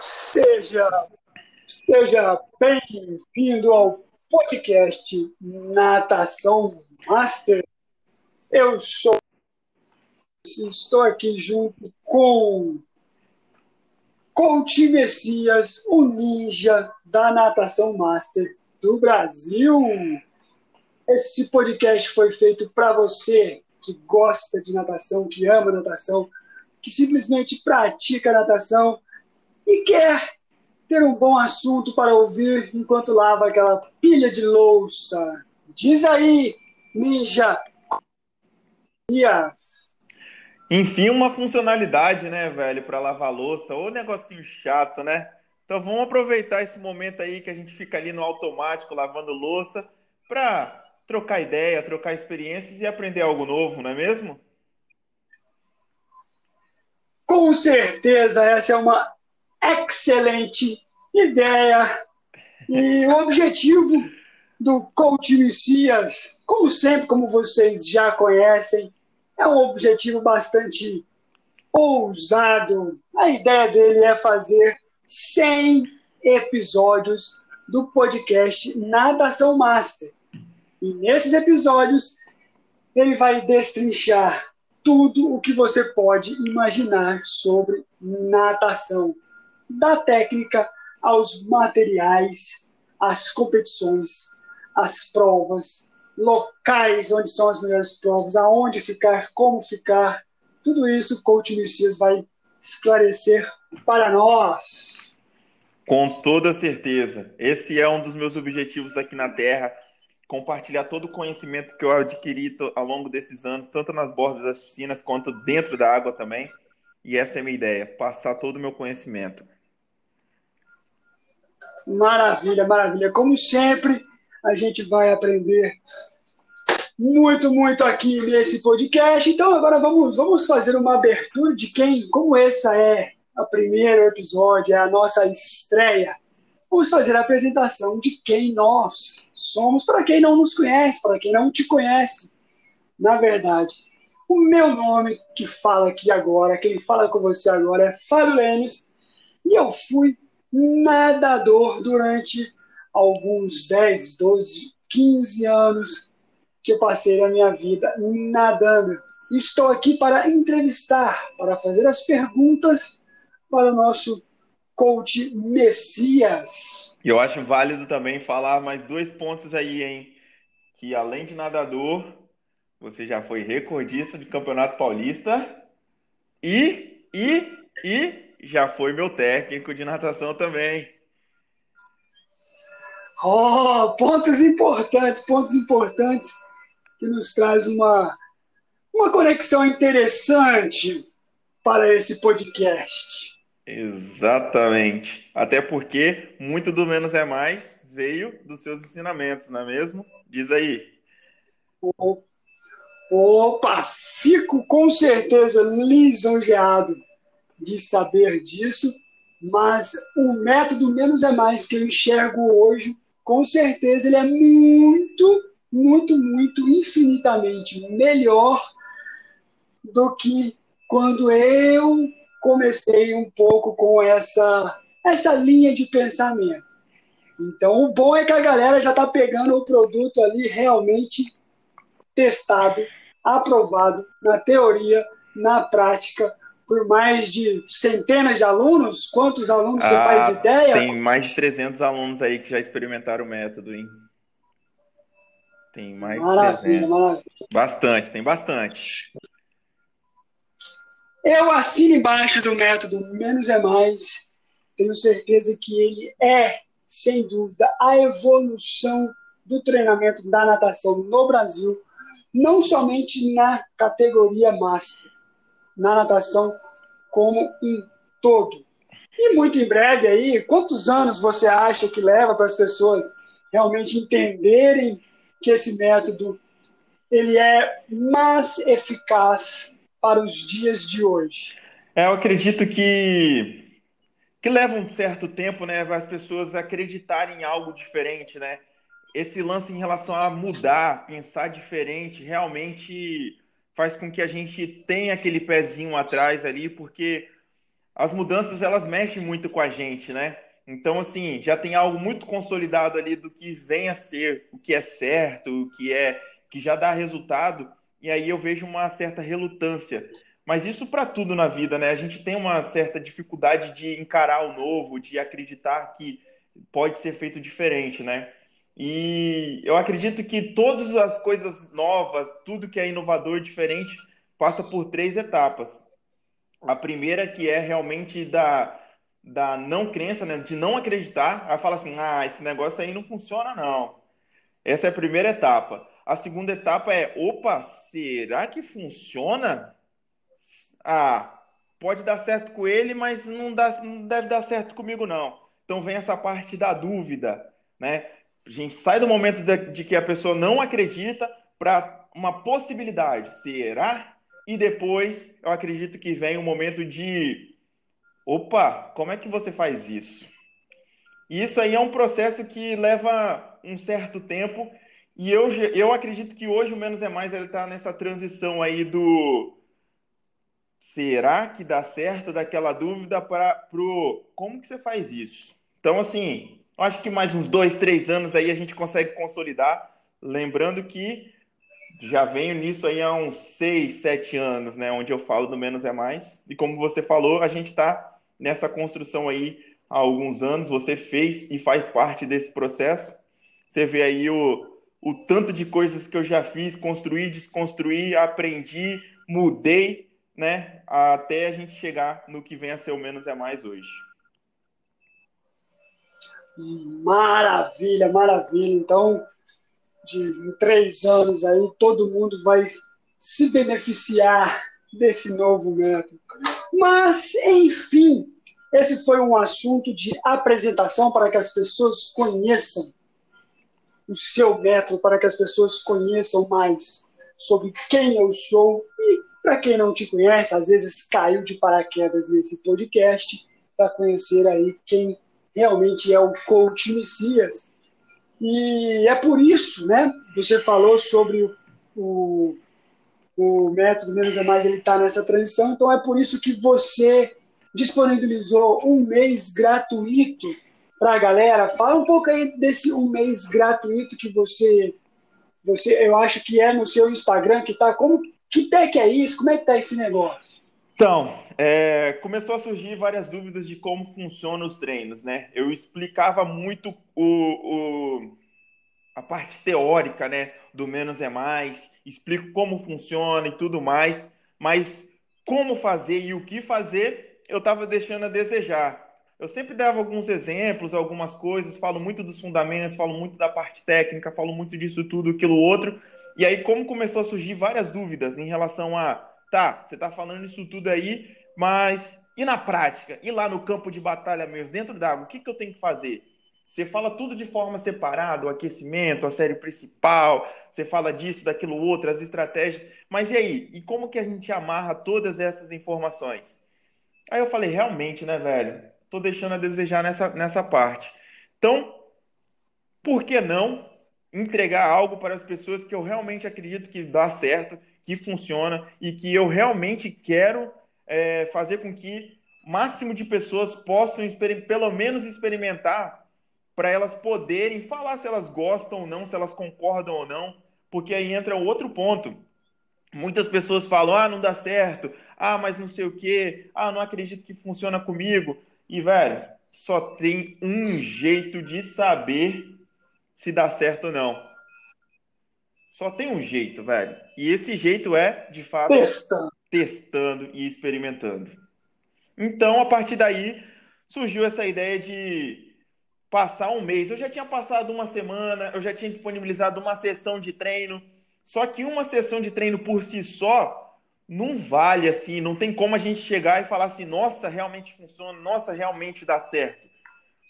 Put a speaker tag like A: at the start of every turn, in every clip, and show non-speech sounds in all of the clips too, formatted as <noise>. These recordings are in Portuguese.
A: Seja, seja bem-vindo ao podcast Natação Master. Eu sou, estou aqui junto com Coach Messias, o ninja da natação master do Brasil. Esse podcast foi feito para você que gosta de natação, que ama natação, que simplesmente pratica natação e quer ter um bom assunto para ouvir enquanto lava aquela pilha de louça. Diz aí, ninja. Dias.
B: Enfim, uma funcionalidade, né, velho, para lavar louça. Ou negocinho chato, né? Então vamos aproveitar esse momento aí que a gente fica ali no automático lavando louça para trocar ideia, trocar experiências e aprender algo novo, não é mesmo?
A: Com certeza, essa é uma excelente ideia. E o objetivo do Coach Messias, como sempre, como vocês já conhecem, é um objetivo bastante ousado. A ideia dele é fazer 100 episódios do podcast Nadação Master. E nesses episódios, ele vai destrinchar tudo o que você pode imaginar sobre natação da técnica aos materiais, às competições, às provas, locais onde são as melhores provas, aonde ficar, como ficar, tudo isso o Coach Messias vai esclarecer para nós.
B: Com toda certeza. Esse é um dos meus objetivos aqui na Terra, compartilhar todo o conhecimento que eu adquiri ao longo desses anos, tanto nas bordas das piscinas quanto dentro da água também. E essa é a minha ideia, passar todo o meu conhecimento.
A: Maravilha, maravilha. Como sempre, a gente vai aprender muito, muito aqui nesse podcast. Então, agora vamos, vamos fazer uma abertura de quem, como essa é o primeiro episódio, é a nossa estreia. Vamos fazer a apresentação de quem nós somos, para quem não nos conhece, para quem não te conhece. Na verdade, o meu nome que fala aqui agora, quem fala com você agora é Fábio Lênis, e eu fui nadador durante alguns 10, 12, 15 anos que eu passei na minha vida nadando. Estou aqui para entrevistar, para fazer as perguntas para o nosso coach Messias.
B: Eu acho válido também falar mais dois pontos aí, hein? Que além de nadador, você já foi recordista de Campeonato Paulista e, e, e já foi meu técnico de natação também.
A: Oh, pontos importantes, pontos importantes que nos traz uma, uma conexão interessante para esse podcast.
B: Exatamente. Até porque muito do menos é mais veio dos seus ensinamentos, não é mesmo? Diz aí.
A: Opa, fico com certeza lisonjeado de saber disso, mas o método menos é mais que eu enxergo hoje, com certeza ele é muito, muito, muito, infinitamente melhor do que quando eu comecei um pouco com essa, essa linha de pensamento. Então, o bom é que a galera já está pegando o produto ali realmente testado, aprovado na teoria, na prática, por mais de centenas de alunos? Quantos alunos ah, você faz ah, ideia?
B: Tem mais de 300 alunos aí que já experimentaram o método, hein? Tem mais maravilha, de 300. Maravilha. Bastante, tem bastante.
A: Eu assino embaixo do método Menos é Mais. Tenho certeza que ele é, sem dúvida, a evolução do treinamento da natação no Brasil, não somente na categoria Master, na natação como um todo. E muito em breve aí, quantos anos você acha que leva para as pessoas realmente entenderem que esse método ele é mais eficaz para os dias de hoje?
B: É, eu acredito que que leva um certo tempo, né, as pessoas acreditarem em algo diferente, né? Esse lance em relação a mudar, pensar diferente, realmente faz com que a gente tenha aquele pezinho atrás ali, porque as mudanças elas mexem muito com a gente, né? Então, assim, já tem algo muito consolidado ali do que vem a ser, o que é certo, o que é que já dá resultado, e aí eu vejo uma certa relutância. Mas isso para tudo na vida, né? A gente tem uma certa dificuldade de encarar o novo, de acreditar que pode ser feito diferente, né? E eu acredito que todas as coisas novas, tudo que é inovador, diferente, passa por três etapas. A primeira que é realmente da, da não crença, né? de não acreditar. Aí fala assim, ah, esse negócio aí não funciona não. Essa é a primeira etapa. A segunda etapa é, opa, será que funciona? Ah, pode dar certo com ele, mas não, dá, não deve dar certo comigo não. Então vem essa parte da dúvida, né? A gente sai do momento de, de que a pessoa não acredita para uma possibilidade. Será? E depois eu acredito que vem um momento de opa, como é que você faz isso? E isso aí é um processo que leva um certo tempo e eu, eu acredito que hoje o Menos é Mais ele está nessa transição aí do será que dá certo daquela dúvida para pro como que você faz isso? Então, assim, acho que mais uns dois, três anos aí a gente consegue consolidar. Lembrando que já venho nisso aí há uns seis, sete anos, né? Onde eu falo do menos é mais. E como você falou, a gente está nessa construção aí há alguns anos. Você fez e faz parte desse processo. Você vê aí o, o tanto de coisas que eu já fiz, construí, desconstruí, aprendi, mudei, né? Até a gente chegar no que vem a ser o menos é mais hoje.
A: Maravilha, maravilha. Então, de três anos aí, todo mundo vai se beneficiar desse novo método. Mas, enfim, esse foi um assunto de apresentação para que as pessoas conheçam o seu método, para que as pessoas conheçam mais sobre quem eu sou. E para quem não te conhece, às vezes caiu de paraquedas nesse podcast, para conhecer aí quem realmente é o coach Messias. E é por isso, né? Você falou sobre o, o método Menos é Mais, ele está nessa transição, então é por isso que você disponibilizou um mês gratuito para a galera. Fala um pouco aí desse um mês gratuito que você, você eu acho que é no seu Instagram, que tá como que pé que é isso? Como é que tá esse negócio?
B: Então, é, começou a surgir várias dúvidas de como funcionam os treinos, né? Eu explicava muito o, o, a parte teórica, né? Do menos é mais, explico como funciona e tudo mais, mas como fazer e o que fazer, eu estava deixando a desejar. Eu sempre dava alguns exemplos, algumas coisas, falo muito dos fundamentos, falo muito da parte técnica, falo muito disso tudo, aquilo outro. E aí, como começou a surgir várias dúvidas em relação a Tá, você está falando isso tudo aí, mas e na prática? E lá no campo de batalha mesmo, dentro d'água, o que, que eu tenho que fazer? Você fala tudo de forma separada, o aquecimento, a série principal, você fala disso, daquilo outro, as estratégias, mas e aí? E como que a gente amarra todas essas informações? Aí eu falei, realmente, né, velho? Tô deixando a desejar nessa, nessa parte. Então, por que não entregar algo para as pessoas que eu realmente acredito que dá certo, que funciona e que eu realmente quero é, fazer com que máximo de pessoas possam pelo menos experimentar para elas poderem falar se elas gostam ou não, se elas concordam ou não, porque aí entra outro ponto. Muitas pessoas falam: ah, não dá certo, ah, mas não sei o quê, ah, não acredito que funciona comigo. E, velho, só tem um jeito de saber se dá certo ou não. Só tem um jeito, velho. E esse jeito é, de fato,
A: testando,
B: testando e experimentando. Então, a partir daí, surgiu essa ideia de passar um mês. Eu já tinha passado uma semana, eu já tinha disponibilizado uma sessão de treino. Só que uma sessão de treino por si só não vale assim, não tem como a gente chegar e falar assim, nossa, realmente funciona, nossa, realmente dá certo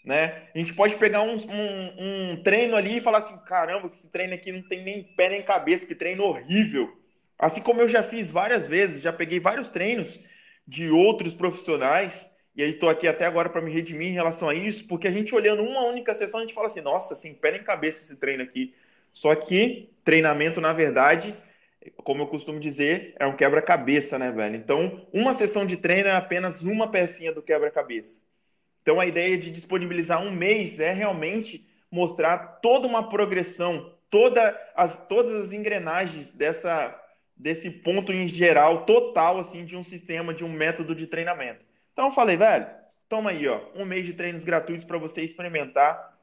B: né? A gente pode pegar um, um, um, treino ali e falar assim, caramba, esse treino aqui não tem nem pé nem cabeça, que treino horrível. Assim como eu já fiz várias vezes, já peguei vários treinos de outros profissionais, e aí estou aqui até agora para me redimir em relação a isso, porque a gente olhando uma única sessão, a gente fala assim, nossa, sem pé nem cabeça esse treino aqui. Só que treinamento, na verdade, como eu costumo dizer, é um quebra-cabeça, né, velho? Então, uma sessão de treino é apenas uma pecinha do quebra-cabeça. Então, a ideia de disponibilizar um mês é realmente mostrar toda uma progressão, toda as, todas as engrenagens dessa, desse ponto em geral, total, assim, de um sistema, de um método de treinamento. Então, eu falei, velho, toma aí, ó, um mês de treinos gratuitos para você experimentar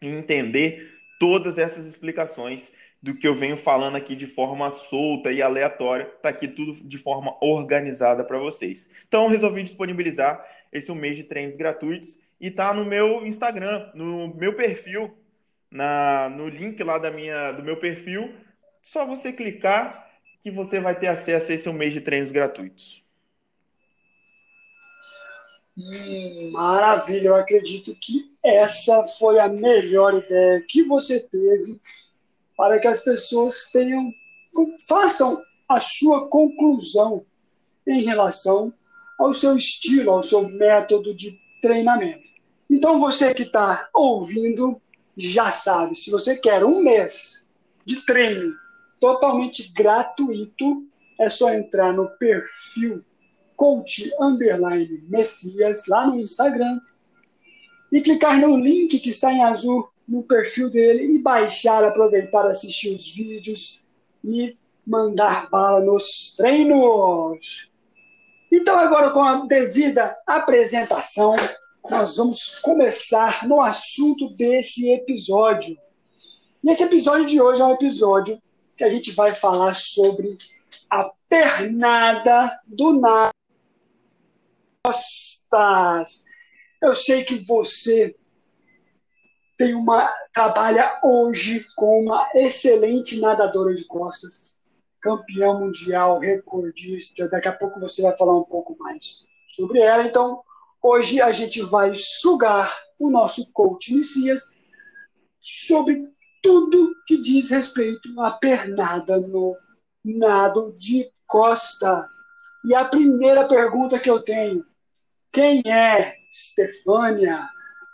B: e entender todas essas explicações do que eu venho falando aqui de forma solta e aleatória. Tá aqui tudo de forma organizada para vocês. Então, resolvi disponibilizar esse um mês de treinos gratuitos e tá no meu Instagram, no meu perfil, na, no link lá da minha, do meu perfil. Só você clicar que você vai ter acesso a esse um mês de treinos gratuitos.
A: Hum, maravilha, eu acredito que essa foi a melhor ideia que você teve para que as pessoas tenham façam a sua conclusão em relação ao seu estilo, ao seu método de treinamento. Então você que está ouvindo já sabe, se você quer um mês de treino totalmente gratuito, é só entrar no perfil coach underline Messias lá no Instagram e clicar no link que está em azul no perfil dele e baixar, aproveitar, assistir os vídeos e mandar bala nos treinos. Então, agora com a devida apresentação, nós vamos começar no assunto desse episódio. Nesse episódio de hoje é um episódio que a gente vai falar sobre a pernada do nada. Costas. Eu sei que você tem uma trabalha hoje com uma excelente nadadora de costas, campeã mundial, recordista. Daqui a pouco você vai falar um pouco mais sobre ela. Então, hoje a gente vai sugar o nosso coach Messias sobre tudo que diz respeito à pernada no nado de costas. E a primeira pergunta que eu tenho: quem é Stefânia?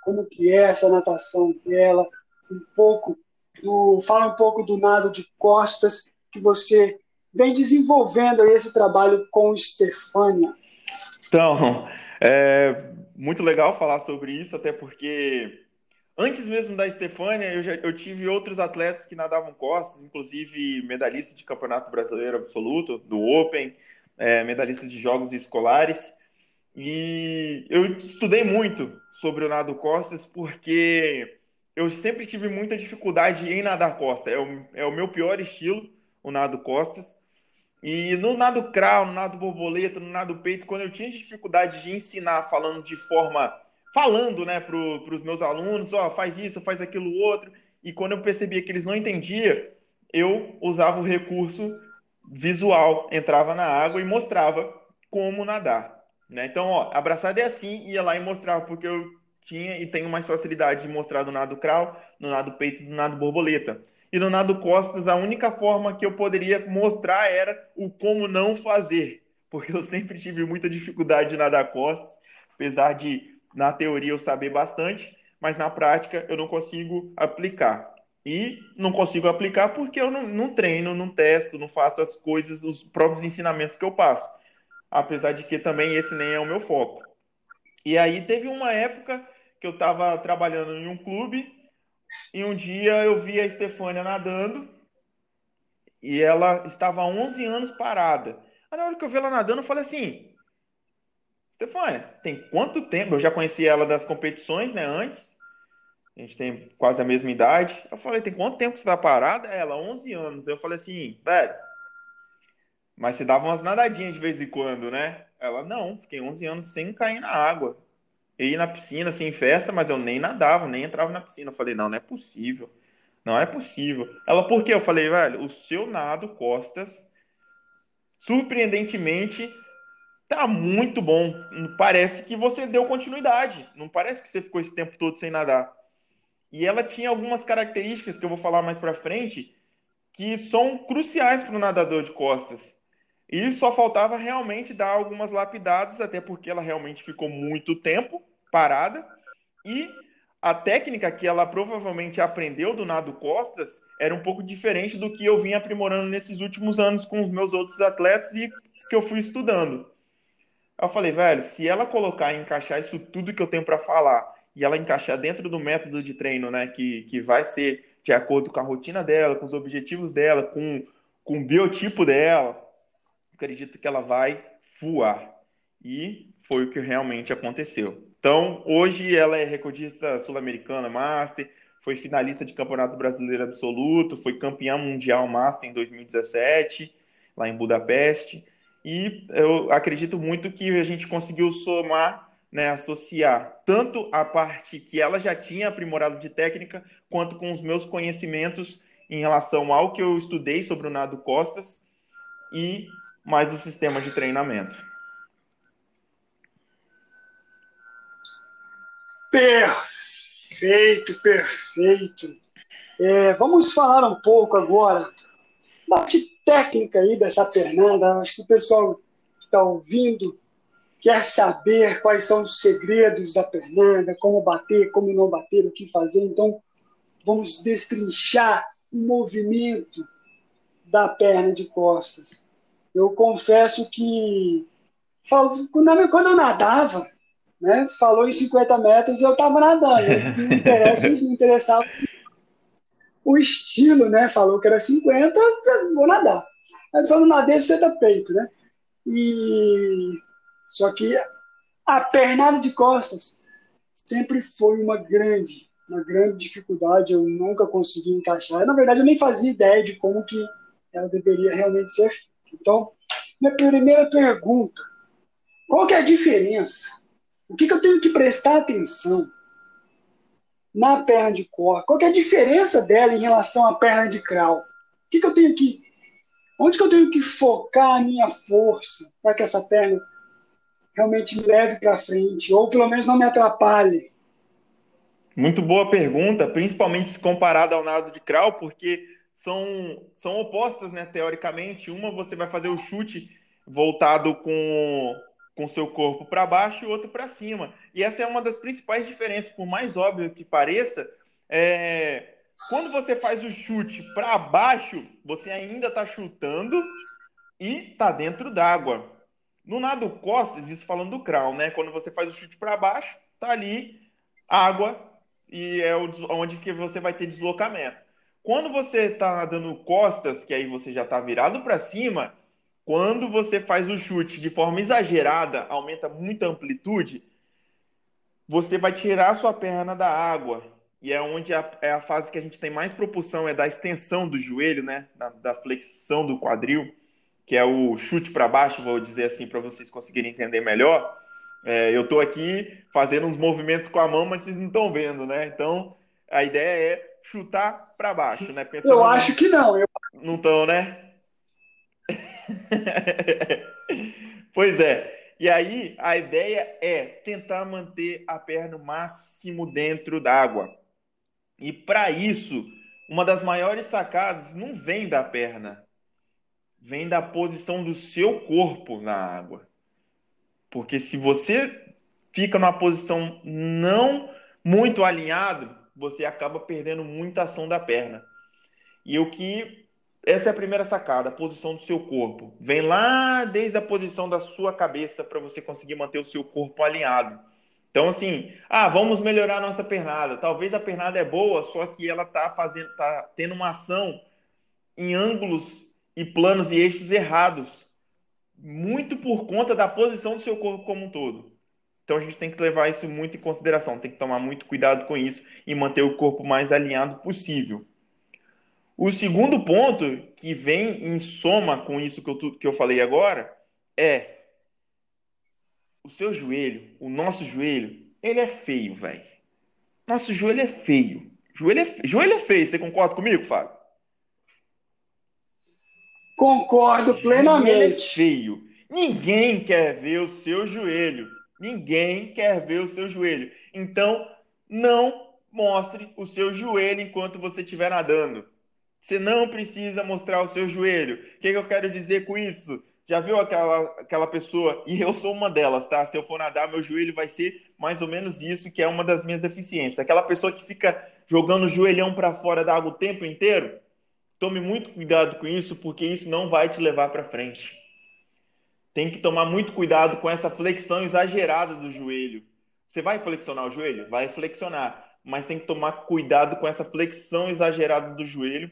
A: como que é essa natação dela, um pouco do, fala um pouco do nado de costas que você vem desenvolvendo esse trabalho com Stefânia.
B: Então, é muito legal falar sobre isso, até porque antes mesmo da Stefânia, eu, já, eu tive outros atletas que nadavam costas, inclusive medalhista de campeonato brasileiro absoluto, do Open, é, medalhista de jogos escolares. E eu estudei muito sobre o nado costas porque eu sempre tive muita dificuldade em nadar costa. É o, é o meu pior estilo, o nado costas. E no nado crawl, no nado borboleta, no nado peito, quando eu tinha dificuldade de ensinar falando de forma. falando né, para os meus alunos, ó, oh, faz isso, faz aquilo outro. E quando eu percebia que eles não entendiam, eu usava o recurso visual, entrava na água e mostrava como nadar. Né? Então, ó, abraçada é assim, ia lá e mostrava, porque eu tinha e tenho mais facilidade de mostrar no nado crawl, no nado peito no nado borboleta. E no nado costas, a única forma que eu poderia mostrar era o como não fazer, porque eu sempre tive muita dificuldade de nadar costas, apesar de, na teoria, eu saber bastante, mas na prática eu não consigo aplicar. E não consigo aplicar porque eu não, não treino, não testo, não faço as coisas, os próprios ensinamentos que eu passo apesar de que também esse nem é o meu foco. E aí teve uma época que eu estava trabalhando em um clube e um dia eu vi a Estefânia nadando e ela estava há 11 anos parada. Aí na hora que eu vi ela nadando, eu falei assim: Estefânia, tem quanto tempo? Eu já conhecia ela das competições, né, antes. A gente tem quase a mesma idade. Eu falei: tem quanto tempo que você está parada? Ela, 11 anos. Eu falei assim: velho mas você dava umas nadadinhas de vez em quando, né? Ela, não, fiquei 11 anos sem cair na água. Ia na piscina, sem assim, festa, mas eu nem nadava, nem entrava na piscina. Eu falei, não, não é possível. Não é possível. Ela, por quê? Eu falei, velho, o seu nado, Costas, surpreendentemente, tá muito bom. Parece que você deu continuidade. Não parece que você ficou esse tempo todo sem nadar. E ela tinha algumas características que eu vou falar mais pra frente que são cruciais para o nadador de costas. E só faltava realmente dar algumas lapidadas, até porque ela realmente ficou muito tempo parada. E a técnica que ela provavelmente aprendeu do nado costas era um pouco diferente do que eu vim aprimorando nesses últimos anos com os meus outros atletas e que eu fui estudando. Eu falei, velho, se ela colocar e encaixar isso tudo que eu tenho para falar e ela encaixar dentro do método de treino, né, que, que vai ser de acordo com a rotina dela, com os objetivos dela, com, com o biotipo dela, acredito que ela vai voar. E foi o que realmente aconteceu. Então, hoje ela é recordista sul-americana Master, foi finalista de Campeonato Brasileiro Absoluto, foi campeã mundial Master em 2017, lá em Budapeste. E eu acredito muito que a gente conseguiu somar, né, associar tanto a parte que ela já tinha aprimorado de técnica, quanto com os meus conhecimentos em relação ao que eu estudei sobre o nado costas e mais o sistema de treinamento.
A: Perfeito, perfeito. É, vamos falar um pouco agora parte técnica aí dessa Fernanda. Acho que o pessoal que está ouvindo quer saber quais são os segredos da Fernanda, como bater, como não bater, o que fazer. Então, vamos destrinchar o movimento da perna de costas. Eu confesso que quando eu nadava, né, falou em 50 metros eu estava nadando. Não, interessa, não interessava o estilo, né? Falou que era 50, vou nadar. Aí falou, nadei 50 peito, né? E... Só que a pernada de costas sempre foi uma grande, uma grande dificuldade. Eu nunca consegui encaixar. Na verdade, eu nem fazia ideia de como que ela deveria realmente ser. Então, minha primeira pergunta, qual que é a diferença? O que, que eu tenho que prestar atenção na perna de cor? Qual é a diferença dela em relação à perna de crawl? O que, que eu tenho que. Onde que eu tenho que focar a minha força para que essa perna realmente me leve para frente, ou pelo menos não me atrapalhe?
B: Muito boa pergunta, principalmente se comparada ao nado de crawl, porque são, são opostas, né, teoricamente. Uma você vai fazer o chute voltado com com seu corpo para baixo e o outro para cima. E essa é uma das principais diferenças, por mais óbvio que pareça, é... quando você faz o chute para baixo, você ainda está chutando e está dentro d'água. No nado costas, isso falando do crawl, né? Quando você faz o chute para baixo, tá ali água e é onde que você vai ter deslocamento. Quando você está nadando costas, que aí você já está virado para cima, quando você faz o chute de forma exagerada, aumenta muito a amplitude, você vai tirar a sua perna da água. E é onde a, é a fase que a gente tem mais propulsão, é da extensão do joelho, né? Da, da flexão do quadril, que é o chute para baixo, vou dizer assim, para vocês conseguirem entender melhor. É, eu estou aqui fazendo uns movimentos com a mão, mas vocês não estão vendo, né? Então, a ideia é chutar para baixo, né?
A: Pensando eu acho que não. Eu...
B: Não estão, né? pois é. E aí a ideia é tentar manter a perna o máximo dentro d'água. E para isso, uma das maiores sacadas não vem da perna, vem da posição do seu corpo na água. Porque se você fica numa posição não muito alinhado, você acaba perdendo muita ação da perna. E o que essa é a primeira sacada, a posição do seu corpo. Vem lá desde a posição da sua cabeça para você conseguir manter o seu corpo alinhado. Então, assim, ah, vamos melhorar a nossa pernada. Talvez a pernada é boa, só que ela está fazendo, tá tendo uma ação em ângulos e planos e eixos errados, muito por conta da posição do seu corpo como um todo. Então a gente tem que levar isso muito em consideração, tem que tomar muito cuidado com isso e manter o corpo mais alinhado possível. O segundo ponto, que vem em soma com isso que eu, que eu falei agora, é o seu joelho, o nosso joelho, ele é feio, velho. Nosso joelho é feio. Joelho é, joelho é feio. Você concorda comigo, Fábio?
A: Concordo plenamente. Joelho é
B: feio. Ninguém quer ver o seu joelho. Ninguém quer ver o seu joelho. Então, não mostre o seu joelho enquanto você estiver nadando. Você não precisa mostrar o seu joelho. O que, que eu quero dizer com isso? Já viu aquela, aquela pessoa, e eu sou uma delas, tá? Se eu for nadar, meu joelho vai ser mais ou menos isso, que é uma das minhas deficiências. Aquela pessoa que fica jogando o joelhão para fora da água o tempo inteiro. Tome muito cuidado com isso, porque isso não vai te levar para frente. Tem que tomar muito cuidado com essa flexão exagerada do joelho. Você vai flexionar o joelho? Vai flexionar, mas tem que tomar cuidado com essa flexão exagerada do joelho,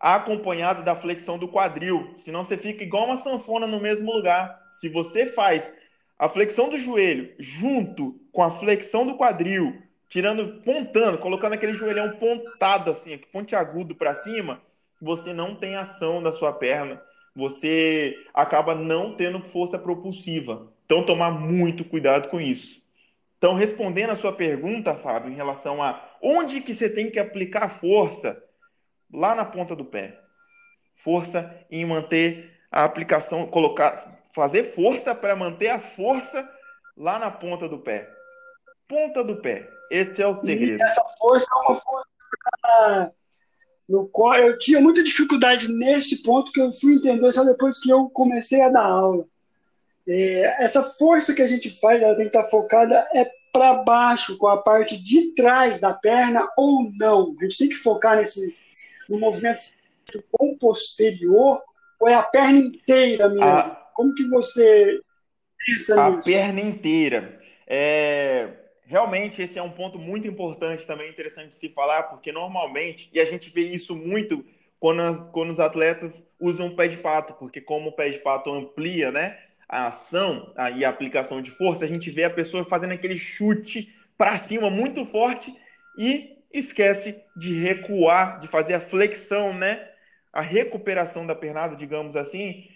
B: acompanhado da flexão do quadril. Senão você fica igual uma sanfona no mesmo lugar. Se você faz a flexão do joelho junto com a flexão do quadril, tirando, pontando, colocando aquele joelhão pontado assim, pontiagudo para cima, você não tem ação da sua perna, você acaba não tendo força propulsiva. Então, tomar muito cuidado com isso. Então, respondendo a sua pergunta, Fábio, em relação a onde que você tem que aplicar força, lá na ponta do pé. Força em manter a aplicação, colocar, fazer força para manter a força lá na ponta do pé. Ponta do pé. Esse é o segredo.
A: E essa força é uma força no qual eu tinha muita dificuldade nesse ponto que eu fui entender só depois que eu comecei a dar aula. É, essa força que a gente faz, ela tem que estar focada é para baixo, com a parte de trás da perna ou não. A gente tem que focar nesse no movimento com posterior ou é a perna inteira mesmo? A, Como que você pensa
B: a nisso? A perna inteira. É, realmente esse é um ponto muito importante também, interessante de se falar, porque normalmente, e a gente vê isso muito quando, as, quando os atletas usam o pé de pato, porque como o pé de pato amplia né, a ação a, e a aplicação de força, a gente vê a pessoa fazendo aquele chute para cima muito forte e esquece de recuar, de fazer a flexão, né? A recuperação da pernada, digamos assim,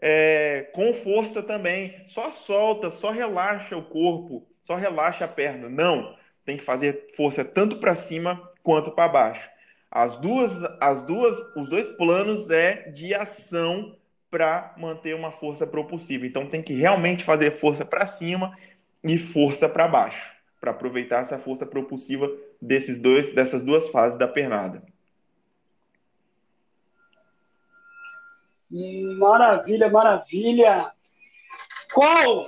B: é, com força também. Só solta, só relaxa o corpo só relaxa a perna. Não, tem que fazer força tanto para cima quanto para baixo. As duas, as duas, os dois planos é de ação para manter uma força propulsiva. Então tem que realmente fazer força para cima e força para baixo, para aproveitar essa força propulsiva desses dois, dessas duas fases da pernada.
A: Maravilha, maravilha. Qual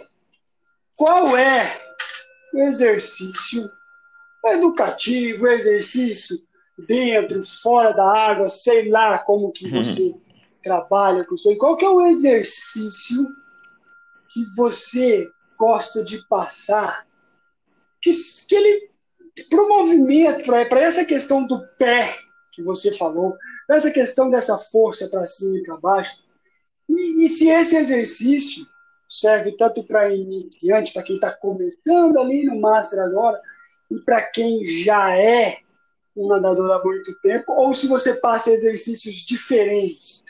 A: qual é o exercício educativo, exercício dentro, fora da água, sei lá como que uhum. você trabalha com isso. E qual que é o exercício que você gosta de passar? Que, que ele para o movimento, para essa questão do pé que você falou, para essa questão dessa força para cima e para baixo, e, e se esse exercício serve tanto para iniciante, para quem está começando ali no Master agora, e para quem já é um nadador há muito tempo, ou se você passa exercícios diferentes?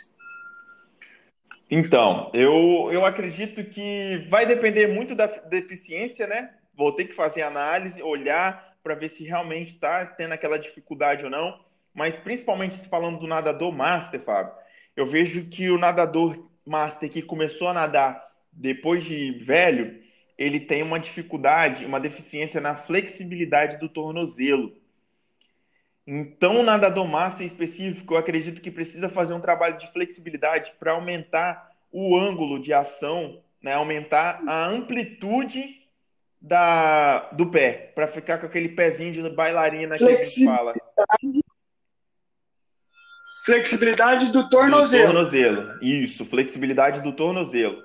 B: Então, eu, eu acredito que vai depender muito da deficiência, né? Vou ter que fazer análise, olhar para ver se realmente está tendo aquela dificuldade ou não. Mas principalmente falando do nadador master, Fábio, eu vejo que o nadador master que começou a nadar depois de velho, ele tem uma dificuldade, uma deficiência na flexibilidade do tornozelo. Então, o nadador master específico, eu acredito que precisa fazer um trabalho de flexibilidade para aumentar o ângulo de ação, né? aumentar a amplitude da, do pé, para ficar com aquele pezinho de bailarina que a gente fala.
A: Flexibilidade do tornozelo.
B: Do tornozelo, isso, flexibilidade do tornozelo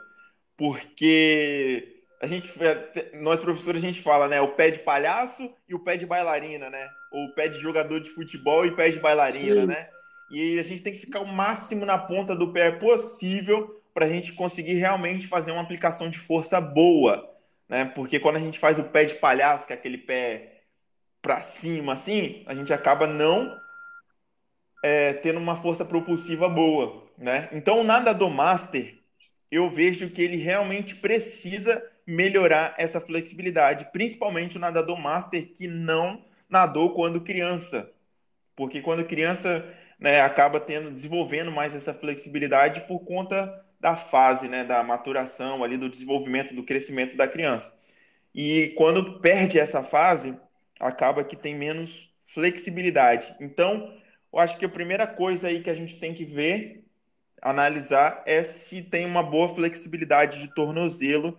B: porque a gente, nós professores, a gente fala, né? O pé de palhaço e o pé de bailarina, né? Ou o pé de jogador de futebol e o pé de bailarina, Sim. né? E a gente tem que ficar o máximo na ponta do pé possível para a gente conseguir realmente fazer uma aplicação de força boa, né? Porque quando a gente faz o pé de palhaço, que é aquele pé para cima, assim, a gente acaba não é, tendo uma força propulsiva boa, né? Então, o nadador master, eu vejo que ele realmente precisa melhorar essa flexibilidade, principalmente o nadador master que não nadou quando criança, porque quando criança né, acaba tendo desenvolvendo mais essa flexibilidade por conta da fase, né, da maturação ali do desenvolvimento, do crescimento da criança. E quando perde essa fase, acaba que tem menos flexibilidade. Então, eu acho que a primeira coisa aí que a gente tem que ver analisar é se tem uma boa flexibilidade de tornozelo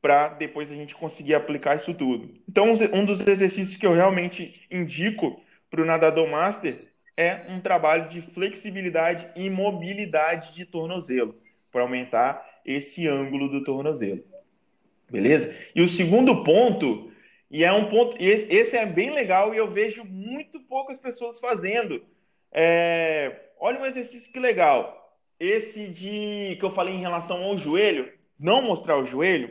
B: para depois a gente conseguir aplicar isso tudo. Então, um dos exercícios que eu realmente indico para o nadador master é um trabalho de flexibilidade e mobilidade de tornozelo, para aumentar esse ângulo do tornozelo. Beleza? E o segundo ponto, e é um ponto, esse é bem legal e eu vejo muito poucas pessoas fazendo. É, olha um exercício que legal. Esse de que eu falei em relação ao joelho, não mostrar o joelho,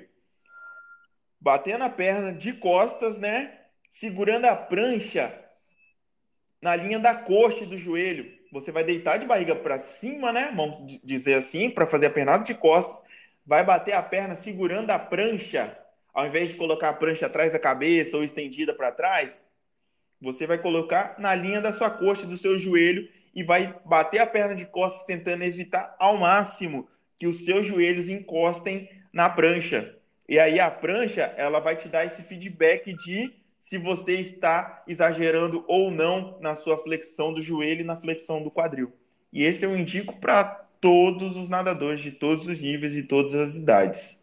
B: batendo a perna de costas, né? Segurando a prancha na linha da coxa e do joelho. Você vai deitar de barriga para cima, né? Vamos dizer assim, para fazer a pernada de costas. Vai bater a perna segurando a prancha, ao invés de colocar a prancha atrás da cabeça ou estendida para trás. Você vai colocar na linha da sua coxa, do seu joelho e vai bater a perna de costas tentando evitar ao máximo que os seus joelhos encostem na prancha. E aí a prancha, ela vai te dar esse feedback de se você está exagerando ou não na sua flexão do joelho e na flexão do quadril. E esse eu indico para todos os nadadores de todos os níveis e todas as idades.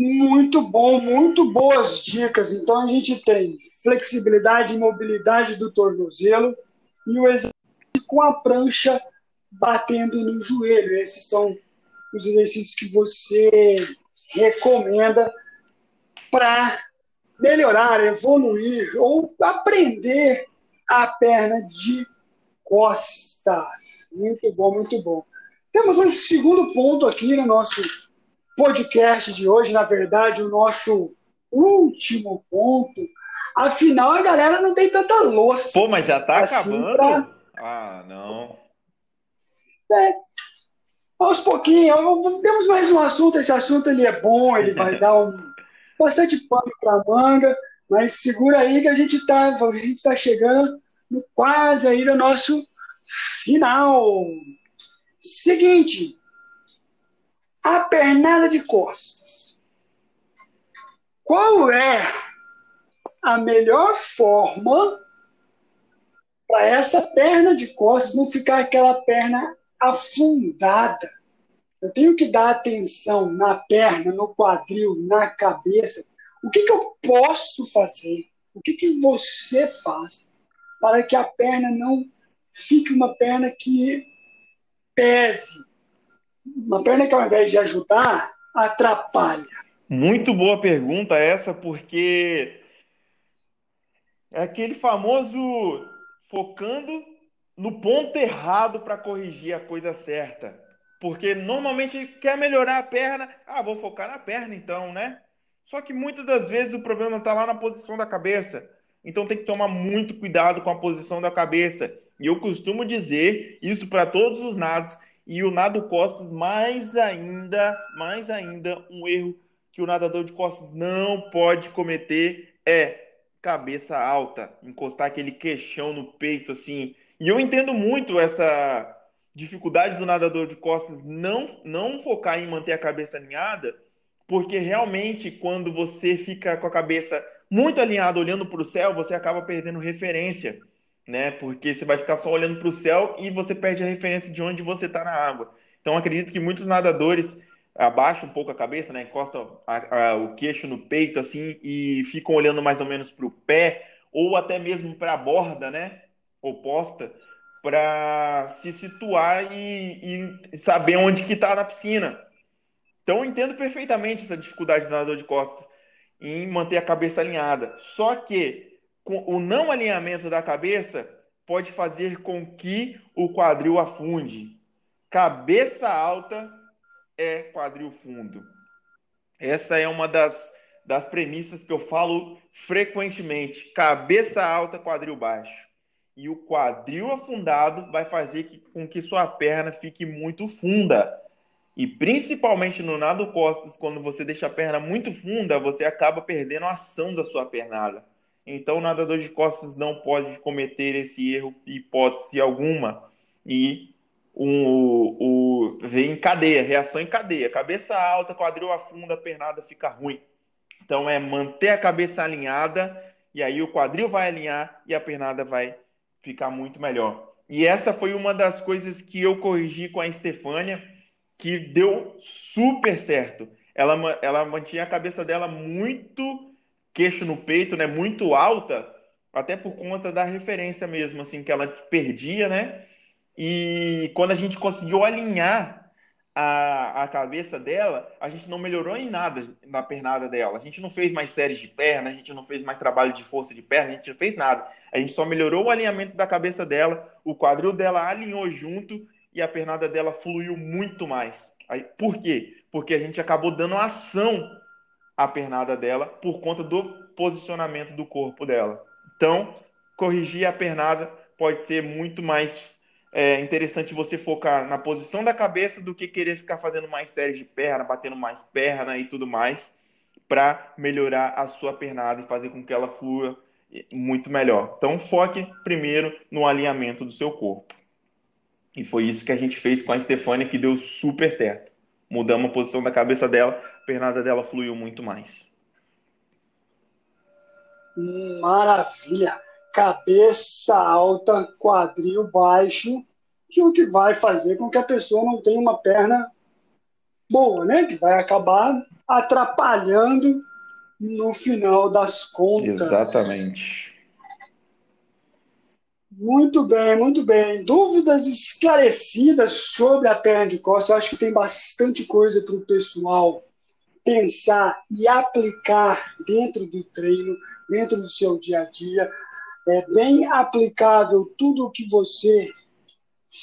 A: Muito bom, muito boas dicas. Então a gente tem flexibilidade e mobilidade do tornozelo e o exercício com a prancha batendo no joelho. Esses são os exercícios que você recomenda para melhorar, evoluir ou aprender a perna de costas. Muito bom, muito bom. Temos um segundo ponto aqui no nosso podcast de hoje, na verdade, o nosso último ponto. Afinal, a galera não tem tanta louça.
B: Pô, mas já tá assim acabando? Pra... Ah, não.
A: É, aos pouquinhos, temos mais um assunto. Esse assunto ele é bom, ele vai <laughs> dar um bastante pano para manga, mas segura aí que a gente está a gente tá chegando no quase aí do nosso final. Seguinte, a pernada de costas. Qual é a melhor forma para essa perna de costas não ficar aquela perna afundada? Eu tenho que dar atenção na perna, no quadril, na cabeça. O que, que eu posso fazer? O que, que você faz para que a perna não fique uma perna que pese? Uma perna que, ao invés de ajudar, atrapalha.
B: Muito boa pergunta essa, porque é aquele famoso focando no ponto errado para corrigir a coisa certa. Porque normalmente quer melhorar a perna, ah, vou focar na perna então, né? Só que muitas das vezes o problema está lá na posição da cabeça. Então tem que tomar muito cuidado com a posição da cabeça. E eu costumo dizer isso para todos os nados e o nado costas mais ainda, mais ainda um erro que o nadador de costas não pode cometer é cabeça alta, encostar aquele queixão no peito assim. E eu entendo muito essa dificuldade do nadador de costas não, não focar em manter a cabeça alinhada, porque realmente quando você fica com a cabeça muito alinhada olhando para o céu, você acaba perdendo referência, né? Porque você vai ficar só olhando para o céu e você perde a referência de onde você está na água. Então acredito que muitos nadadores abaixam um pouco a cabeça, né? Encostam a, a, o queixo no peito assim e ficam olhando mais ou menos para o pé ou até mesmo para a borda, né? Oposta para se situar e, e, saber onde que está na piscina. Então eu entendo perfeitamente essa dificuldade do nadador de costas em manter a cabeça alinhada. Só que o não alinhamento da cabeça pode fazer com que o quadril afunde. Cabeça alta é quadril fundo. Essa é uma das, das premissas que eu falo frequentemente. Cabeça alta, quadril baixo e o quadril afundado vai fazer que, com que sua perna fique muito funda. E principalmente no nado costas, quando você deixa a perna muito funda, você acaba perdendo a ação da sua pernada. Então o nadador de costas não pode cometer esse erro, hipótese alguma. E o, o, vem em cadeia, reação em cadeia. Cabeça alta, quadril afunda, pernada fica ruim. Então é manter a cabeça alinhada, e aí o quadril vai alinhar e a pernada vai ficar muito melhor. E essa foi uma das coisas que eu corrigi com a Estefânia, que deu super certo. Ela, ela mantinha a cabeça dela muito queixo no peito, né? Muito alta, até por conta da referência mesmo, assim, que ela perdia, né? E quando a gente conseguiu alinhar a, a cabeça dela, a gente não melhorou em nada na pernada dela. A gente não fez mais séries de perna, a gente não fez mais trabalho de força de perna, a gente não fez nada. A gente só melhorou o alinhamento da cabeça dela, o quadril dela alinhou junto e a pernada dela fluiu muito mais. Aí, por quê? Porque a gente acabou dando ação à pernada dela por conta do posicionamento do corpo dela. Então, corrigir a pernada pode ser muito mais é interessante você focar na posição da cabeça do que querer ficar fazendo mais séries de perna, batendo mais perna e tudo mais, para melhorar a sua pernada e fazer com que ela flua muito melhor. Então, foque primeiro no alinhamento do seu corpo. E foi isso que a gente fez com a Stefania, que deu super certo. Mudamos a posição da cabeça dela, a pernada dela fluiu muito mais.
A: Maravilha! cabeça alta, quadril baixo, que é o que vai fazer com que a pessoa não tenha uma perna boa, né? Que vai acabar atrapalhando no final das contas.
B: Exatamente.
A: Muito bem, muito bem. Dúvidas esclarecidas sobre a perna de costas. Eu acho que tem bastante coisa para o pessoal pensar e aplicar dentro do treino, dentro do seu dia a dia é bem aplicável tudo o que você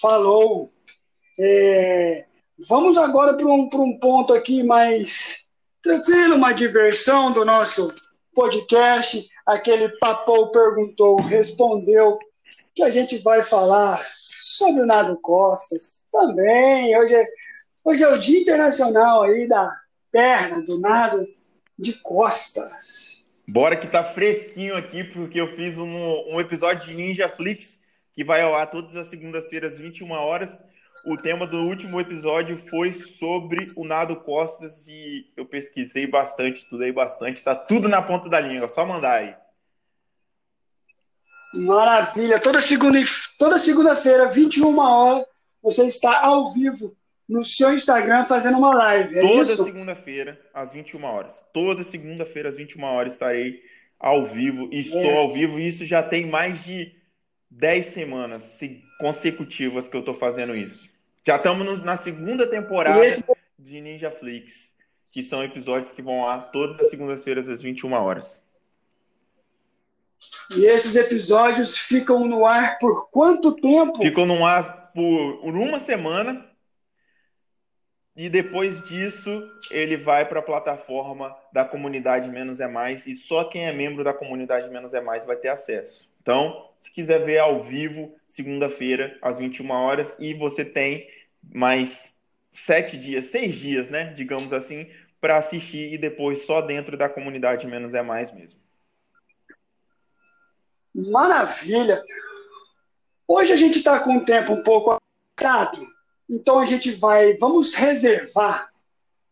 A: falou. É, vamos agora para um, um ponto aqui mais tranquilo, uma diversão do nosso podcast. Aquele papou perguntou, respondeu, que a gente vai falar sobre o Nado Costas também. Hoje é, hoje é o Dia Internacional aí da perna, do nado de costas.
B: Bora que tá fresquinho aqui, porque eu fiz um, um episódio de Ninja Flix que vai ao ar todas as segundas-feiras, 21 horas. O tema do último episódio foi sobre o Nado Costas e eu pesquisei bastante, estudei bastante, tá tudo na ponta da língua, só mandar aí.
A: Maravilha! Toda segunda toda segunda-feira, 21 horas, você está ao vivo no seu Instagram fazendo uma live. É
B: Toda segunda-feira, às 21 horas. Toda segunda-feira, às 21 horas, estarei ao vivo. E estou é. ao vivo. E isso já tem mais de 10 semanas consecutivas que eu estou fazendo isso. Já estamos na segunda temporada esse... de Ninja Flix, que são episódios que vão lá todas as segundas-feiras, às 21 horas.
A: E esses episódios ficam no ar por quanto tempo?
B: Ficam no ar por uma semana e depois disso, ele vai para a plataforma da comunidade Menos é Mais e só quem é membro da comunidade Menos é Mais vai ter acesso. Então, se quiser ver ao vivo, segunda-feira, às 21 horas, e você tem mais sete dias, seis dias, né? Digamos assim, para assistir e depois só dentro da comunidade Menos é Mais mesmo.
A: Maravilha! Hoje a gente está com o tempo um pouco apertado então a gente vai, vamos reservar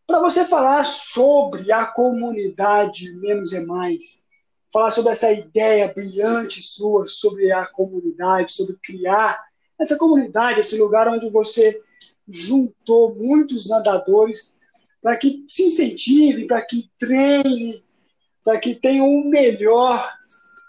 A: para você falar sobre a comunidade Menos é Mais, falar sobre essa ideia brilhante sua sobre a comunidade, sobre criar essa comunidade, esse lugar onde você juntou muitos nadadores para que se incentive, para que treine, para que tenham o melhor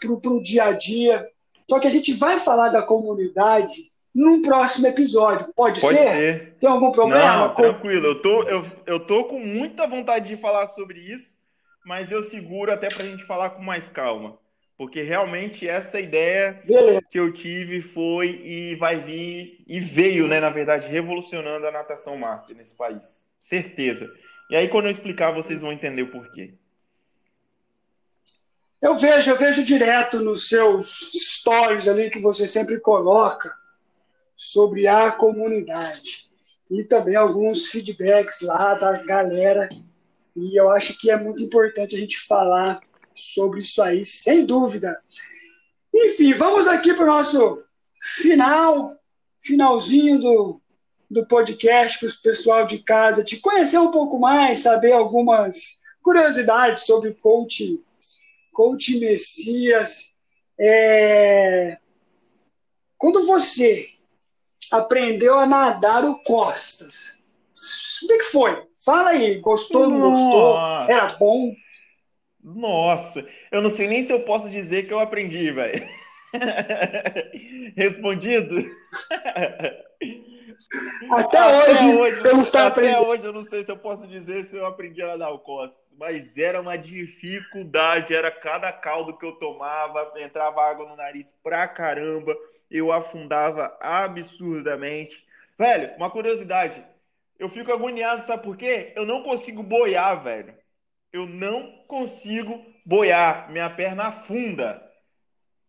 A: para o dia a dia. Só que a gente vai falar da comunidade num próximo episódio. Pode, Pode ser? ser? Tem algum problema?
B: Não, tranquilo. Eu tô, eu, eu tô com muita vontade de falar sobre isso, mas eu seguro até para a gente falar com mais calma. Porque realmente essa ideia Beleza. que eu tive foi e vai vir, e veio, né, na verdade, revolucionando a natação master nesse país. Certeza. E aí, quando eu explicar, vocês vão entender o porquê.
A: Eu vejo, eu vejo direto nos seus stories ali que você sempre coloca sobre a comunidade e também alguns feedbacks lá da galera. E eu acho que é muito importante a gente falar sobre isso aí, sem dúvida. Enfim, vamos aqui para o nosso final, finalzinho do, do podcast, para o pessoal de casa te conhecer um pouco mais, saber algumas curiosidades sobre o coach, coach Messias. É... Quando você aprendeu a nadar o costas. O que foi? Fala aí, gostou, não gostou? Era bom?
B: Nossa, eu não sei nem se eu posso dizer que eu aprendi, velho. <laughs> Respondido?
A: Até, até hoje,
B: hoje, eu não até aprendendo. hoje eu não sei se eu posso dizer se eu aprendi a nadar o costas, mas era uma dificuldade, era cada caldo que eu tomava, entrava água no nariz pra caramba, eu afundava absurdamente. Velho, uma curiosidade, eu fico agoniado, sabe por quê? Eu não consigo boiar, velho. Eu não consigo boiar, minha perna afunda.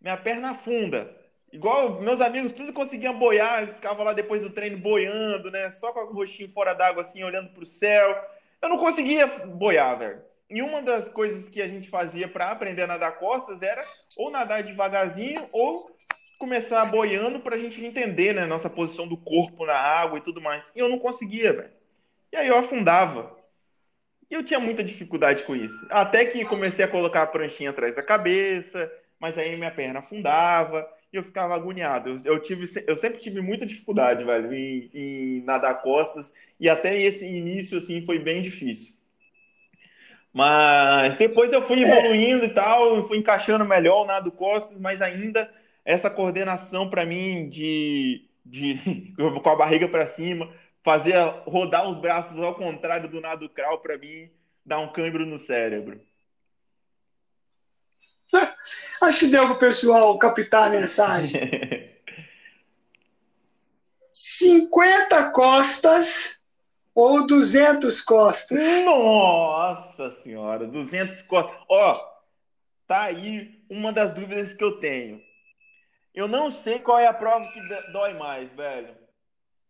B: Minha perna afunda. Igual meus amigos, tudo conseguiam boiar, eles ficavam lá depois do treino boiando, né? Só com o rostinho fora d'água, assim, olhando pro céu. Eu não conseguia boiar, velho. E uma das coisas que a gente fazia para aprender a nadar costas era ou nadar devagarzinho ou começar boiando para a gente entender, né, nossa posição do corpo na água e tudo mais. E eu não conseguia, velho. E aí eu afundava. E eu tinha muita dificuldade com isso. Até que comecei a colocar a pranchinha atrás da cabeça, mas aí minha perna afundava eu ficava agoniado. Eu, eu, tive, eu sempre tive muita dificuldade, velho, em, em nadar costas e até esse início, assim, foi bem difícil. Mas depois eu fui evoluindo e tal, fui encaixando melhor o nado costas, mas ainda essa coordenação para mim de, de <laughs> com a barriga para cima, fazer rodar os braços ao contrário do nado crawl para mim dá um câmbio no cérebro. <laughs>
A: Acho que deu para o pessoal captar a mensagem. <laughs> 50 costas ou 200 costas?
B: Nossa senhora, 200 costas. Ó, tá aí uma das dúvidas que eu tenho. Eu não sei qual é a prova que dói mais, velho.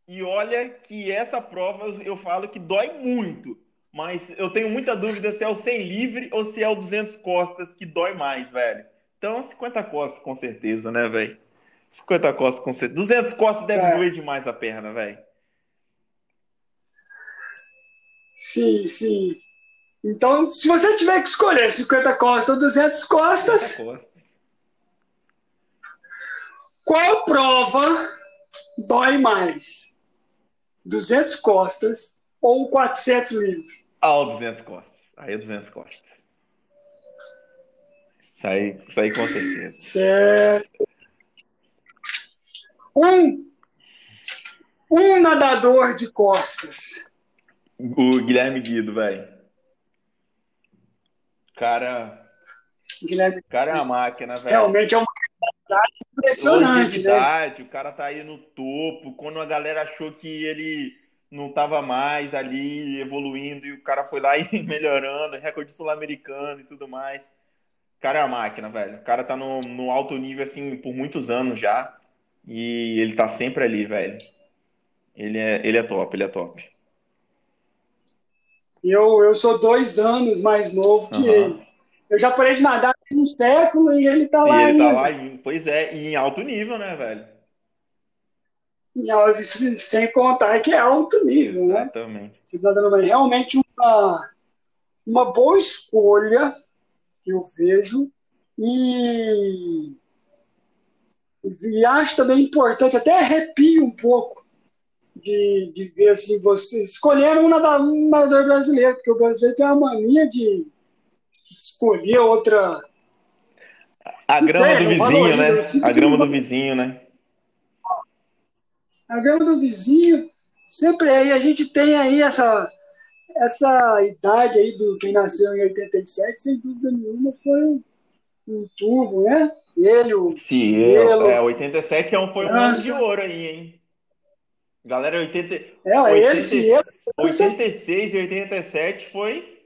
B: E olha que essa prova eu falo que dói muito. Mas eu tenho muita dúvida se é o 100 livre ou se é o 200 costas que dói mais, velho. Então, 50 costas com certeza, né, velho? 50 costas com certeza. 200 costas deve é. doer demais a perna, velho.
A: Sim, sim. Então, se você tiver que escolher 50 costas ou 200 costas, 50 costas. Qual prova dói mais? 200 costas ou 400 livros?
B: Ah, 200 costas. Aí é 200 costas. Isso aí, isso aí com certeza.
A: Certo. Um, um nadador de costas.
B: O Guilherme Guido, velho. Cara. Guilherme cara é uma máquina, velho.
A: Realmente é uma impressionante, né?
B: O cara tá aí no topo. Quando a galera achou que ele não tava mais ali evoluindo e o cara foi lá <laughs> e melhorando, recorde sul-americano e tudo mais. O cara é a máquina, velho. O cara tá no, no alto nível, assim, por muitos anos já. E ele tá sempre ali, velho. Ele é, ele é top, ele é top.
A: Eu, eu sou dois anos mais novo que uhum. ele. Eu já parei de nadar há um século e ele tá lá
B: e ele
A: ainda.
B: tá lá. Pois é, e em alto nível, né, velho?
A: Sem contar que é alto nível, né?
B: Exatamente.
A: Você está dando realmente uma, uma boa escolha, que eu vejo, e, e acho também importante, até arrepio um pouco de, de ver assim, você escolher um nadador brasileiro, porque o brasileiro tem uma mania de escolher outra.
B: A grama é, do vizinho, né? A grama do vizinho, né?
A: A grama do vizinho, sempre aí a gente tem aí essa, essa idade aí do quem nasceu em 87, sem dúvida nenhuma, foi um, um turbo, né? Ele, o
B: Sim, Cielo, é, 87 é um, foi um ano de ouro aí, hein? Galera, 80,
A: é, 80, ele, Cielo,
B: 86 e 87 foi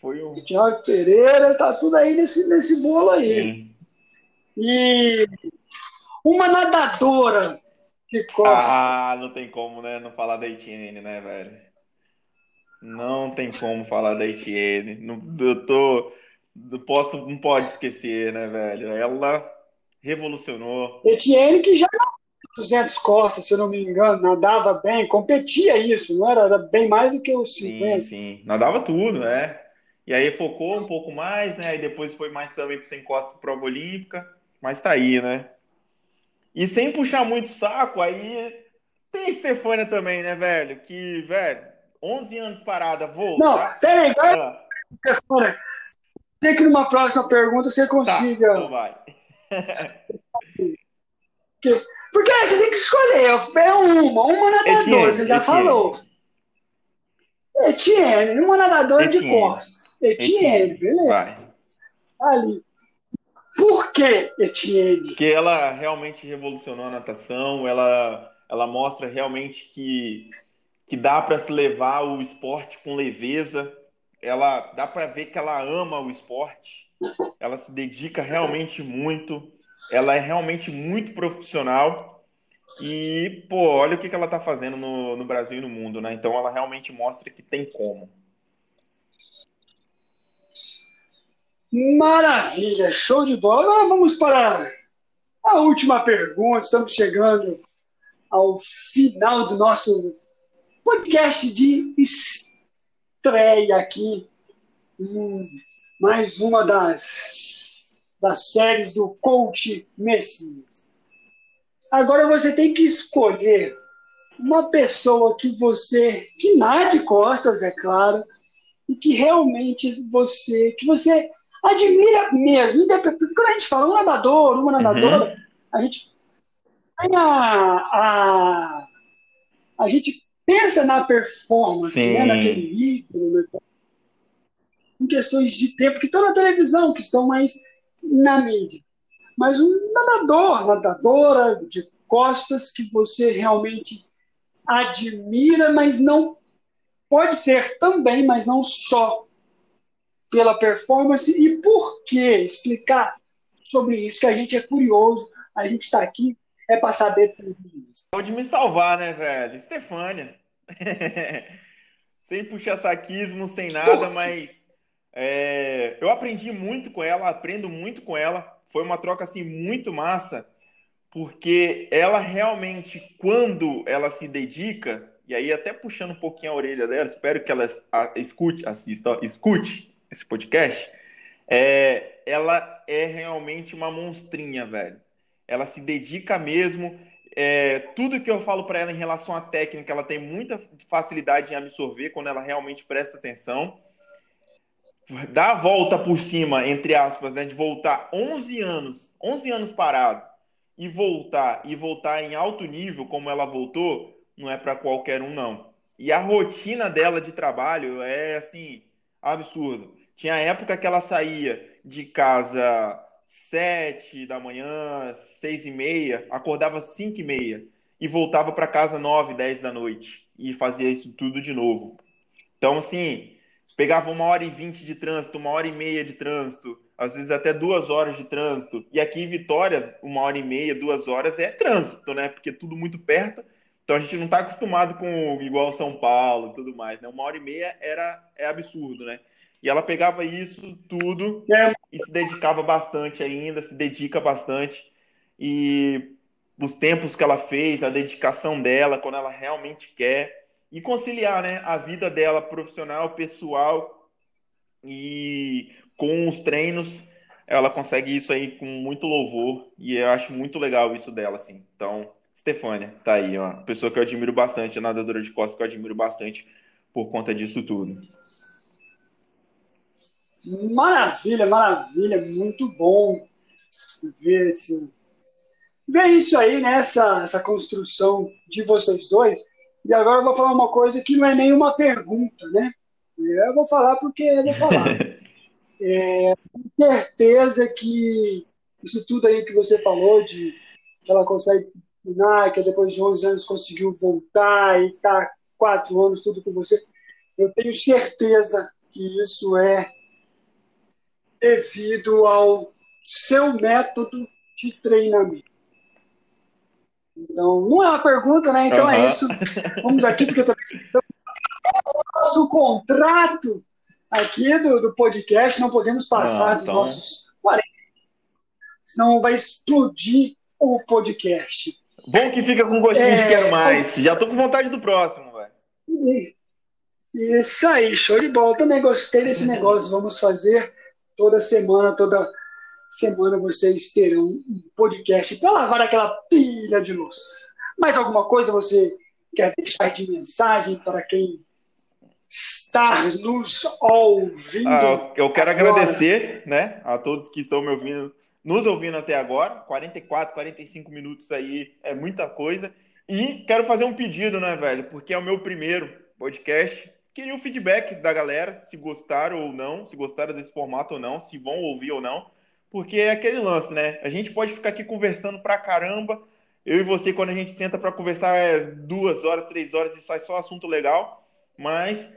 B: foi um
A: Tiago Pereira, tá tudo aí nesse, nesse bolo aí. Sim. E uma nadadora de costas.
B: Ah, não tem como, né? Não falar da Etienne, né, velho? Não tem como falar da Etienne. Não, eu tô. Não, posso, não pode esquecer, né, velho? Ela revolucionou.
A: Etienne que já 200 costas, se eu não me engano, nadava bem, competia isso, não era? Era bem mais do que os 50.
B: Sim, sim. Nadava tudo, né? E aí focou um pouco mais, né? E depois foi mais também para sem costas prova olímpica. Mas tá aí, né? E sem puxar muito saco, aí tem Stefânia também, né, velho? Que, velho, 11 anos parada, vou.
A: Não, tá? peraí, vai. Ah. Sei que numa próxima pergunta você consiga. Tá,
B: então vai. <laughs>
A: Porque você tem que escolher. É uma, uma nadadora, você já Etienne. falou. Etienne, uma nadadora Etienne. de costas. Etienne, Etienne. beleza. Vai. Ali. Por que Etienne?
B: Porque ela realmente revolucionou a natação, ela, ela mostra realmente que, que dá para se levar o esporte com leveza, ela dá para ver que ela ama o esporte, ela se dedica realmente muito, ela é realmente muito profissional e, pô, olha o que, que ela tá fazendo no, no Brasil e no mundo, né? Então ela realmente mostra que tem como.
A: Maravilha, show de bola. Agora vamos para a última pergunta. Estamos chegando ao final do nosso podcast de estreia aqui. Hum, mais uma das, das séries do Coach Messias. Agora você tem que escolher uma pessoa que você que nade costas, é claro, e que realmente você que você admira mesmo. Quando a gente fala um nadador, uma nadadora, uhum. a gente tem a, a, a gente pensa na performance, né, naquele ritmo, né, em questões de tempo que estão na televisão, que estão mais na mídia. Mas um nadador, nadadora de costas que você realmente admira, mas não pode ser também, mas não só pela performance e por que explicar sobre isso, que a gente é curioso, a gente está aqui é para saber tudo
B: isso. Pode me salvar, né, velho? Estefânia. <laughs> sem puxar saquismo, sem nada, mas é, eu aprendi muito com ela, aprendo muito com ela. Foi uma troca assim muito massa, porque ela realmente, quando ela se dedica, e aí até puxando um pouquinho a orelha dela, espero que ela escute, assista, escute esse podcast, é, ela é realmente uma monstrinha, velho. Ela se dedica mesmo. É, tudo que eu falo para ela em relação à técnica, ela tem muita facilidade em absorver quando ela realmente presta atenção. Dá a volta por cima, entre aspas, né, de voltar 11 anos, 11 anos parado e voltar e voltar em alto nível como ela voltou, não é para qualquer um não. E a rotina dela de trabalho é assim, absurdo. Tinha época que ela saía de casa sete da manhã, seis e meia, acordava cinco e meia e voltava para casa nove, dez da noite e fazia isso tudo de novo. Então, assim, pegava uma hora e vinte de trânsito, uma hora e meia de trânsito, às vezes até duas horas de trânsito. E aqui em Vitória, uma hora e meia, duas horas é trânsito, né? Porque é tudo muito perto. Então a gente não está acostumado com igual São Paulo e tudo mais, né? Uma hora e meia era é absurdo, né? E ela pegava isso tudo e se dedicava bastante ainda, se dedica bastante. E os tempos que ela fez, a dedicação dela, quando ela realmente quer. E conciliar né, a vida dela profissional, pessoal e com os treinos, ela consegue isso aí com muito louvor. E eu acho muito legal isso dela, assim. Então, Stefânia, tá aí, uma pessoa que eu admiro bastante, a nadadora de costas que eu admiro bastante por conta disso tudo.
A: Maravilha, maravilha, muito bom ver esse, ver isso aí, né? Essa, essa construção de vocês dois. E agora eu vou falar uma coisa que não é nenhuma pergunta, né? Eu vou falar porque eu vou falar. <laughs> é, com certeza que isso tudo aí que você falou, de que ela consegue que depois de 11 anos conseguiu voltar e tá quatro anos tudo com você, eu tenho certeza que isso é devido ao seu método de treinamento. Então, não é uma pergunta, né? Então uhum. é isso. Vamos aqui, porque o nosso contrato aqui do, do podcast, não podemos passar não, dos então... nossos 40. Senão vai explodir o podcast.
B: Bom que fica com gostinho é... de quero mais. Já tô com vontade do próximo, velho.
A: Isso aí, show de bola. Também gostei desse negócio. Vamos fazer toda semana, toda semana vocês terão um podcast para lavar aquela pilha de luz. Mais alguma coisa você quer deixar de mensagem para quem está nos ouvindo?
B: Ah, eu quero agora? agradecer né, a todos que estão me ouvindo, nos ouvindo até agora. 44, 45 minutos aí é muita coisa. E quero fazer um pedido, né, velho? Porque é o meu primeiro podcast. Queria um feedback da galera, se gostaram ou não, se gostaram desse formato ou não, se vão ouvir ou não. Porque é aquele lance, né? A gente pode ficar aqui conversando pra caramba. Eu e você, quando a gente senta para conversar, é duas horas, três horas e sai só assunto legal. Mas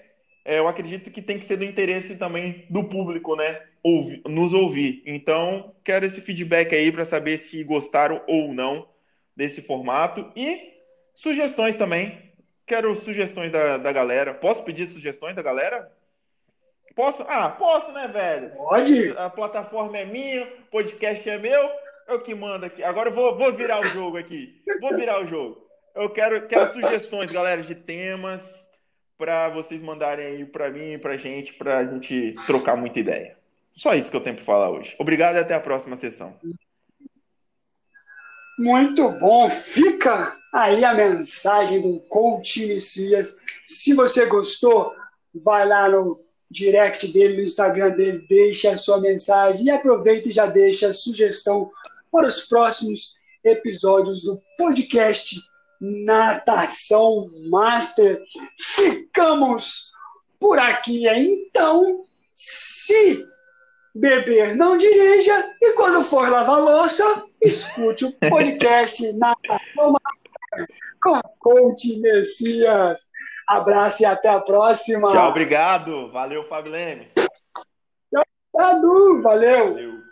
B: é, eu acredito que tem que ser do interesse também do público, né? Ouvi, nos ouvir. Então, quero esse feedback aí para saber se gostaram ou não desse formato. E Sugestões também. Quero sugestões da, da galera. Posso pedir sugestões da galera? Posso? Ah, posso, né, velho?
A: Pode.
B: A plataforma é minha, o podcast é meu. Eu que mando aqui. Agora eu vou, vou virar o jogo aqui. Vou virar o jogo. Eu quero, quero sugestões, galera, de temas para vocês mandarem aí para mim e pra gente, pra gente trocar muita ideia. Só isso que eu tenho para falar hoje. Obrigado e até a próxima sessão.
A: Muito bom. Fica aí a mensagem do coach Messias. Se você gostou, vai lá no direct dele, no Instagram dele, deixa a sua mensagem e aproveita e já deixa a sugestão para os próximos episódios do podcast Natação Master. Ficamos por aqui, então. Se beber não dirija e quando for lavar louça, escute o podcast <laughs> na com a Coach Messias. Abraço e até a próxima.
B: Tchau, obrigado. Valeu, Fábio Lemes.
A: Tchau, valeu. valeu.